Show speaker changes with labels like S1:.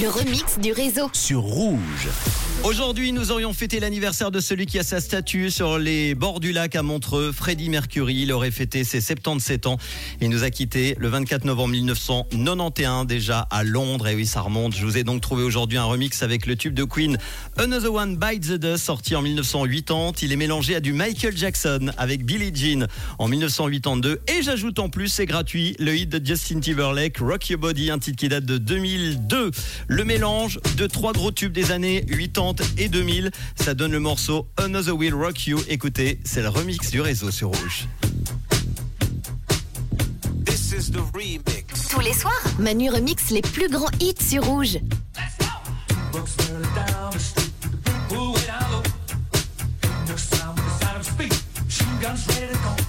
S1: Le remix du réseau.
S2: Sur Rouge.
S3: Aujourd'hui, nous aurions fêté l'anniversaire de celui qui a sa statue sur les bords du lac à Montreux, Freddie Mercury. Il aurait fêté ses 77 ans. Il nous a quittés le 24 novembre 1991, déjà à Londres. Et oui, ça remonte. Je vous ai donc trouvé aujourd'hui un remix avec le tube de Queen, Another One Bites the Dust, sorti en 1980. Il est mélangé à du Michael Jackson avec Billie Jean en 1982. Et j'ajoute en plus, c'est gratuit, le hit de Justin Timberlake, Rock Your Body, un titre qui date de 2002. Le mélange de trois gros tubes des années 80 et 2000, ça donne le morceau Another Will Rock You. Écoutez, c'est le remix du réseau sur Rouge.
S2: This is the remix.
S1: Tous les soirs, Manu remix les plus grands hits sur Rouge.
S4: Let me